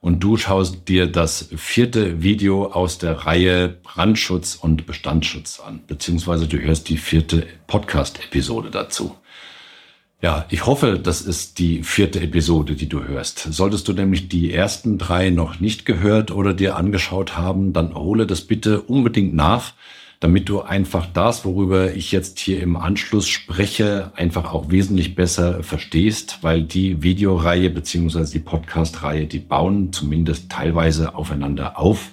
und du schaust dir das vierte Video aus der Reihe Brandschutz und Bestandsschutz an, beziehungsweise du hörst die vierte Podcast-Episode dazu. Ja, ich hoffe, das ist die vierte Episode, die du hörst. Solltest du nämlich die ersten drei noch nicht gehört oder dir angeschaut haben, dann hole das bitte unbedingt nach damit du einfach das, worüber ich jetzt hier im Anschluss spreche, einfach auch wesentlich besser verstehst, weil die Videoreihe beziehungsweise die Podcast-Reihe, die bauen zumindest teilweise aufeinander auf,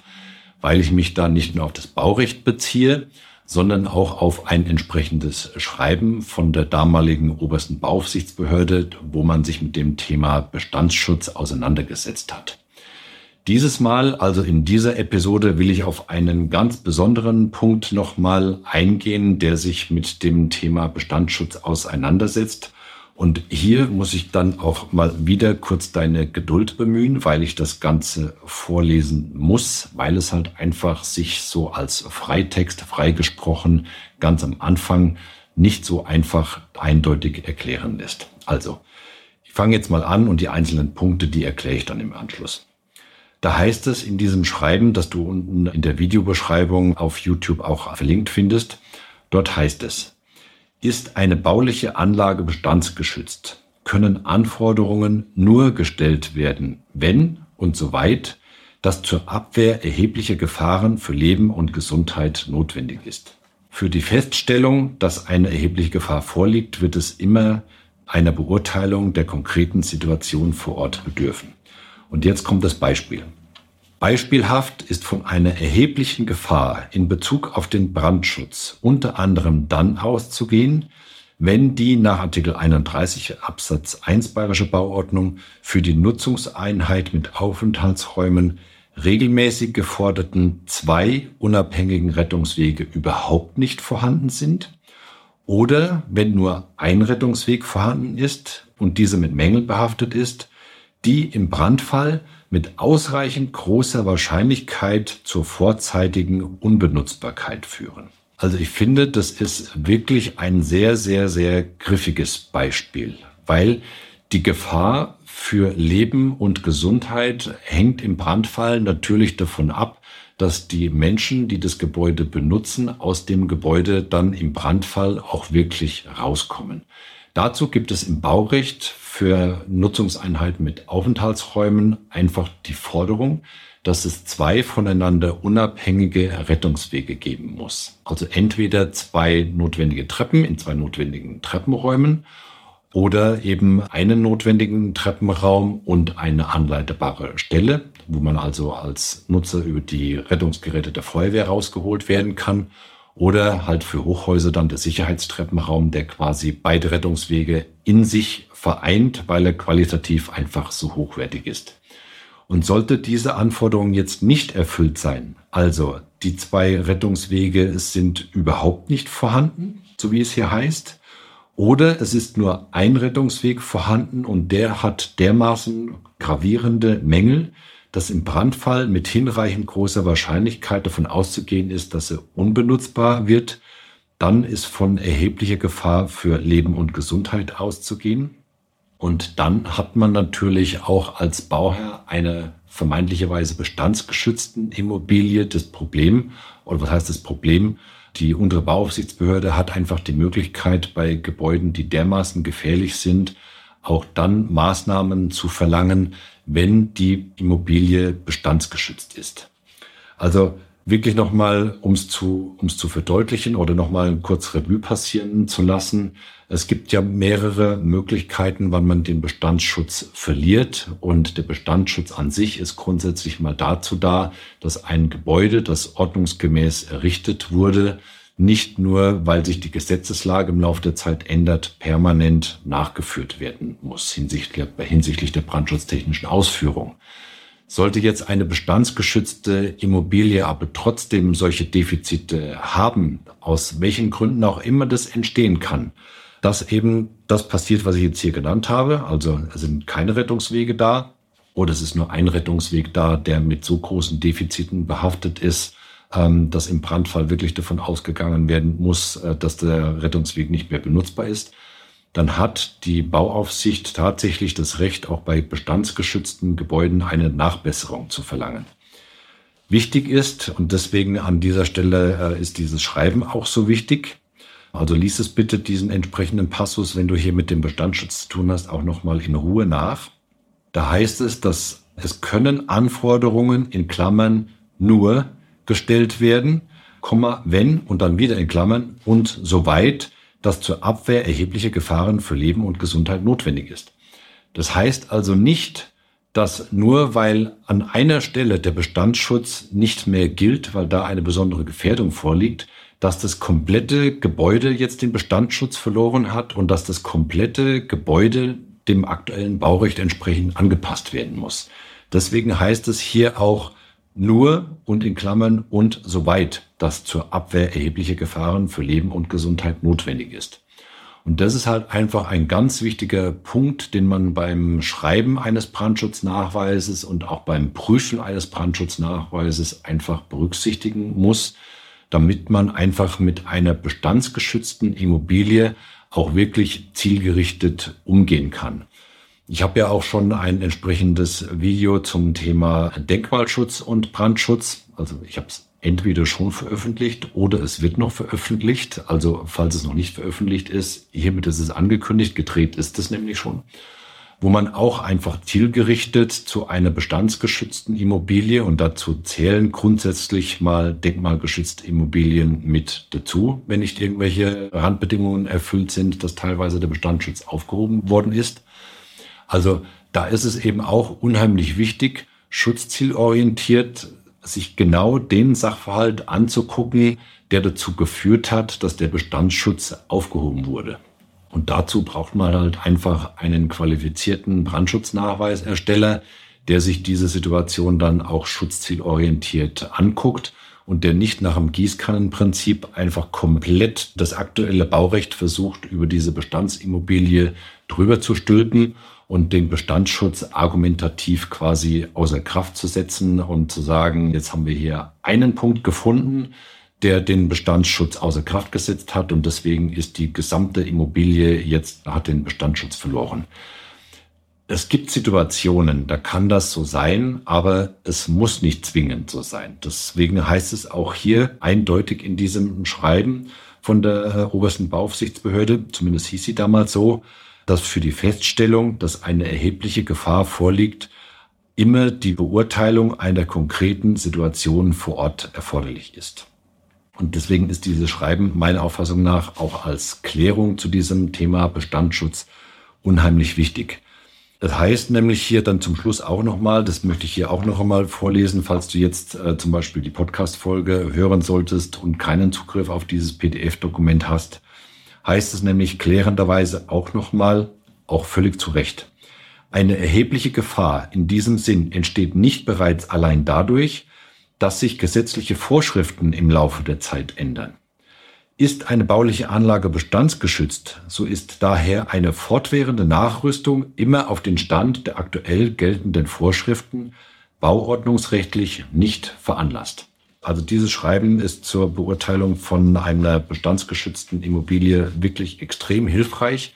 weil ich mich da nicht nur auf das Baurecht beziehe, sondern auch auf ein entsprechendes Schreiben von der damaligen obersten Bauaufsichtsbehörde, wo man sich mit dem Thema Bestandsschutz auseinandergesetzt hat. Dieses Mal, also in dieser Episode, will ich auf einen ganz besonderen Punkt nochmal eingehen, der sich mit dem Thema Bestandsschutz auseinandersetzt. Und hier muss ich dann auch mal wieder kurz deine Geduld bemühen, weil ich das Ganze vorlesen muss, weil es halt einfach sich so als Freitext freigesprochen ganz am Anfang nicht so einfach eindeutig erklären lässt. Also, ich fange jetzt mal an und die einzelnen Punkte, die erkläre ich dann im Anschluss. Da heißt es in diesem Schreiben, das du unten in der Videobeschreibung auf YouTube auch verlinkt findest, dort heißt es, ist eine bauliche Anlage bestandsgeschützt, können Anforderungen nur gestellt werden, wenn und soweit das zur Abwehr erheblicher Gefahren für Leben und Gesundheit notwendig ist. Für die Feststellung, dass eine erhebliche Gefahr vorliegt, wird es immer einer Beurteilung der konkreten Situation vor Ort bedürfen. Und jetzt kommt das Beispiel. Beispielhaft ist von einer erheblichen Gefahr in Bezug auf den Brandschutz unter anderem dann auszugehen, wenn die nach Artikel 31 Absatz 1 Bayerische Bauordnung für die Nutzungseinheit mit Aufenthaltsräumen regelmäßig geforderten zwei unabhängigen Rettungswege überhaupt nicht vorhanden sind oder wenn nur ein Rettungsweg vorhanden ist und diese mit Mängeln behaftet ist, die im Brandfall mit ausreichend großer Wahrscheinlichkeit zur vorzeitigen Unbenutzbarkeit führen. Also ich finde, das ist wirklich ein sehr, sehr, sehr griffiges Beispiel, weil die Gefahr für Leben und Gesundheit hängt im Brandfall natürlich davon ab, dass die Menschen, die das Gebäude benutzen, aus dem Gebäude dann im Brandfall auch wirklich rauskommen. Dazu gibt es im Baurecht für Nutzungseinheiten mit Aufenthaltsräumen einfach die Forderung, dass es zwei voneinander unabhängige Rettungswege geben muss. Also entweder zwei notwendige Treppen in zwei notwendigen Treppenräumen oder eben einen notwendigen Treppenraum und eine anleitbare Stelle, wo man also als Nutzer über die Rettungsgeräte der Feuerwehr rausgeholt werden kann oder halt für Hochhäuser dann der Sicherheitstreppenraum, der quasi beide Rettungswege in sich vereint, weil er qualitativ einfach so hochwertig ist. Und sollte diese Anforderung jetzt nicht erfüllt sein, also die zwei Rettungswege sind überhaupt nicht vorhanden, so wie es hier heißt, oder es ist nur ein Rettungsweg vorhanden und der hat dermaßen gravierende Mängel, dass im Brandfall mit hinreichend großer Wahrscheinlichkeit davon auszugehen ist, dass er unbenutzbar wird, dann ist von erheblicher Gefahr für Leben und Gesundheit auszugehen. Und dann hat man natürlich auch als Bauherr eine vermeintlicherweise bestandsgeschützten Immobilie das Problem, oder was heißt das Problem? Die untere Bauaufsichtsbehörde hat einfach die Möglichkeit, bei Gebäuden, die dermaßen gefährlich sind, auch dann Maßnahmen zu verlangen, wenn die Immobilie bestandsgeschützt ist. Also wirklich nochmal, um es zu, um's zu verdeutlichen oder nochmal kurz Revue passieren zu lassen. Es gibt ja mehrere Möglichkeiten, wann man den Bestandsschutz verliert. Und der Bestandsschutz an sich ist grundsätzlich mal dazu da, dass ein Gebäude, das ordnungsgemäß errichtet wurde, nicht nur, weil sich die Gesetzeslage im Laufe der Zeit ändert, permanent nachgeführt werden muss hinsichtlich, hinsichtlich der brandschutztechnischen Ausführung. Sollte jetzt eine bestandsgeschützte Immobilie aber trotzdem solche Defizite haben, aus welchen Gründen auch immer das entstehen kann, dass eben das passiert, was ich jetzt hier genannt habe, also es sind keine Rettungswege da oder es ist nur ein Rettungsweg da, der mit so großen Defiziten behaftet ist, dass im Brandfall wirklich davon ausgegangen werden muss, äh, dass der Rettungsweg nicht mehr benutzbar ist dann hat die Bauaufsicht tatsächlich das Recht, auch bei bestandsgeschützten Gebäuden eine Nachbesserung zu verlangen. Wichtig ist, und deswegen an dieser Stelle äh, ist dieses Schreiben auch so wichtig, also lies es bitte diesen entsprechenden Passus, wenn du hier mit dem Bestandsschutz zu tun hast, auch nochmal in Ruhe nach. Da heißt es, dass es können Anforderungen in Klammern nur gestellt werden, Komma, wenn und dann wieder in Klammern und soweit dass zur Abwehr erhebliche Gefahren für Leben und Gesundheit notwendig ist. Das heißt also nicht, dass nur weil an einer Stelle der Bestandsschutz nicht mehr gilt, weil da eine besondere Gefährdung vorliegt, dass das komplette Gebäude jetzt den Bestandsschutz verloren hat und dass das komplette Gebäude dem aktuellen Baurecht entsprechend angepasst werden muss. Deswegen heißt es hier auch nur und in Klammern und soweit das zur Abwehr erhebliche Gefahren für Leben und Gesundheit notwendig ist. Und das ist halt einfach ein ganz wichtiger Punkt, den man beim Schreiben eines Brandschutznachweises und auch beim Prüfen eines Brandschutznachweises einfach berücksichtigen muss, damit man einfach mit einer bestandsgeschützten Immobilie auch wirklich zielgerichtet umgehen kann. Ich habe ja auch schon ein entsprechendes Video zum Thema Denkmalschutz und Brandschutz. Also ich habe es entweder schon veröffentlicht oder es wird noch veröffentlicht. Also falls es noch nicht veröffentlicht ist, hiermit ist es angekündigt, gedreht ist es nämlich schon. Wo man auch einfach zielgerichtet zu einer bestandsgeschützten Immobilie und dazu zählen grundsätzlich mal denkmalgeschützte Immobilien mit dazu, wenn nicht irgendwelche Randbedingungen erfüllt sind, dass teilweise der Bestandsschutz aufgehoben worden ist also da ist es eben auch unheimlich wichtig, schutzzielorientiert sich genau den Sachverhalt anzugucken, der dazu geführt hat, dass der Bestandsschutz aufgehoben wurde. Und dazu braucht man halt einfach einen qualifizierten Brandschutznachweisersteller, der sich diese Situation dann auch schutzzielorientiert anguckt und der nicht nach dem Gießkannenprinzip einfach komplett das aktuelle Baurecht versucht, über diese Bestandsimmobilie drüber zu stülpen und den Bestandsschutz argumentativ quasi außer Kraft zu setzen und zu sagen, jetzt haben wir hier einen Punkt gefunden, der den Bestandsschutz außer Kraft gesetzt hat und deswegen ist die gesamte Immobilie jetzt hat den Bestandsschutz verloren. Es gibt Situationen, da kann das so sein, aber es muss nicht zwingend so sein. Deswegen heißt es auch hier eindeutig in diesem Schreiben von der obersten Bauaufsichtsbehörde, zumindest hieß sie damals so, dass für die Feststellung, dass eine erhebliche Gefahr vorliegt, immer die Beurteilung einer konkreten Situation vor Ort erforderlich ist. Und deswegen ist dieses Schreiben meiner Auffassung nach auch als Klärung zu diesem Thema Bestandsschutz unheimlich wichtig. Das heißt nämlich hier dann zum Schluss auch nochmal, das möchte ich hier auch noch einmal vorlesen, falls du jetzt äh, zum Beispiel die Podcast-Folge hören solltest und keinen Zugriff auf dieses PDF-Dokument hast heißt es nämlich klärenderweise auch nochmal, auch völlig zu Recht. Eine erhebliche Gefahr in diesem Sinn entsteht nicht bereits allein dadurch, dass sich gesetzliche Vorschriften im Laufe der Zeit ändern. Ist eine bauliche Anlage bestandsgeschützt, so ist daher eine fortwährende Nachrüstung immer auf den Stand der aktuell geltenden Vorschriften bauordnungsrechtlich nicht veranlasst. Also dieses Schreiben ist zur Beurteilung von einer bestandsgeschützten Immobilie wirklich extrem hilfreich.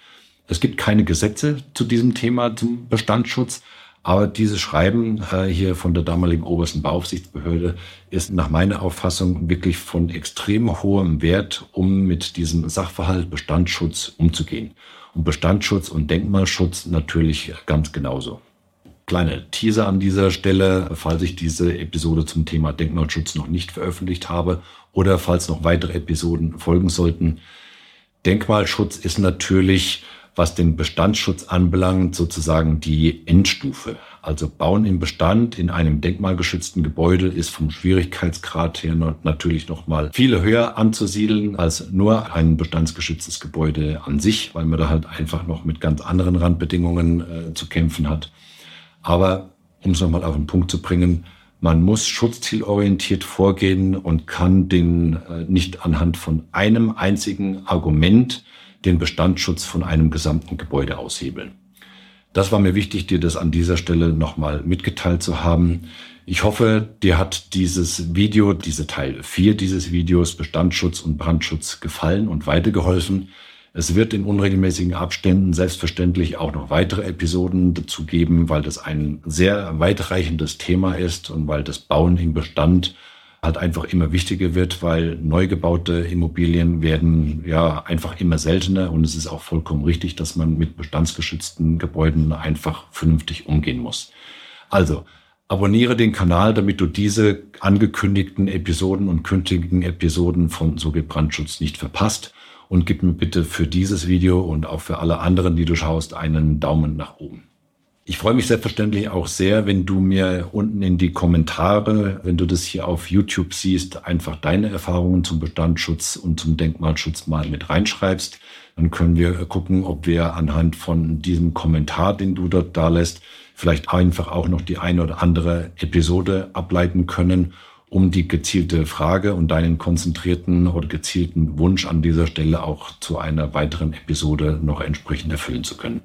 Es gibt keine Gesetze zu diesem Thema, zum Bestandsschutz. Aber dieses Schreiben äh, hier von der damaligen obersten Bauaufsichtsbehörde ist nach meiner Auffassung wirklich von extrem hohem Wert, um mit diesem Sachverhalt Bestandsschutz umzugehen. Und Bestandsschutz und Denkmalschutz natürlich ganz genauso. Kleine Teaser an dieser Stelle, falls ich diese Episode zum Thema Denkmalschutz noch nicht veröffentlicht habe oder falls noch weitere Episoden folgen sollten. Denkmalschutz ist natürlich, was den Bestandsschutz anbelangt, sozusagen die Endstufe. Also Bauen im Bestand in einem denkmalgeschützten Gebäude ist vom Schwierigkeitsgrad her natürlich noch mal viel höher anzusiedeln als nur ein bestandsgeschütztes Gebäude an sich, weil man da halt einfach noch mit ganz anderen Randbedingungen äh, zu kämpfen hat. Aber um es nochmal auf den Punkt zu bringen, man muss schutzzielorientiert vorgehen und kann den äh, nicht anhand von einem einzigen Argument den Bestandsschutz von einem gesamten Gebäude aushebeln. Das war mir wichtig, dir das an dieser Stelle nochmal mitgeteilt zu haben. Ich hoffe, dir hat dieses Video, diese Teil 4 dieses Videos Bestandsschutz und Brandschutz gefallen und weitergeholfen. Es wird in unregelmäßigen Abständen selbstverständlich auch noch weitere Episoden dazu geben, weil das ein sehr weitreichendes Thema ist und weil das Bauen im Bestand halt einfach immer wichtiger wird, weil neu gebaute Immobilien werden ja einfach immer seltener und es ist auch vollkommen richtig, dass man mit bestandsgeschützten Gebäuden einfach vernünftig umgehen muss. Also, abonniere den Kanal, damit du diese angekündigten Episoden und künftigen Episoden von So Brandschutz nicht verpasst und gib mir bitte für dieses Video und auch für alle anderen, die du schaust, einen Daumen nach oben. Ich freue mich selbstverständlich auch sehr, wenn du mir unten in die Kommentare, wenn du das hier auf YouTube siehst, einfach deine Erfahrungen zum Bestandsschutz und zum Denkmalschutz mal mit reinschreibst. Dann können wir gucken, ob wir anhand von diesem Kommentar, den du dort da lässt, vielleicht einfach auch noch die eine oder andere Episode ableiten können um die gezielte Frage und deinen konzentrierten oder gezielten Wunsch an dieser Stelle auch zu einer weiteren Episode noch entsprechend erfüllen zu können.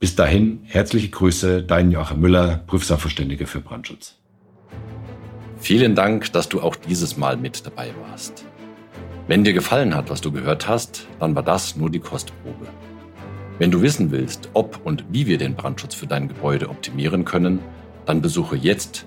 Bis dahin, herzliche Grüße, dein Joachim Müller, Prüfsachverständige für Brandschutz. Vielen Dank, dass du auch dieses Mal mit dabei warst. Wenn dir gefallen hat, was du gehört hast, dann war das nur die Kostprobe. Wenn du wissen willst, ob und wie wir den Brandschutz für dein Gebäude optimieren können, dann besuche jetzt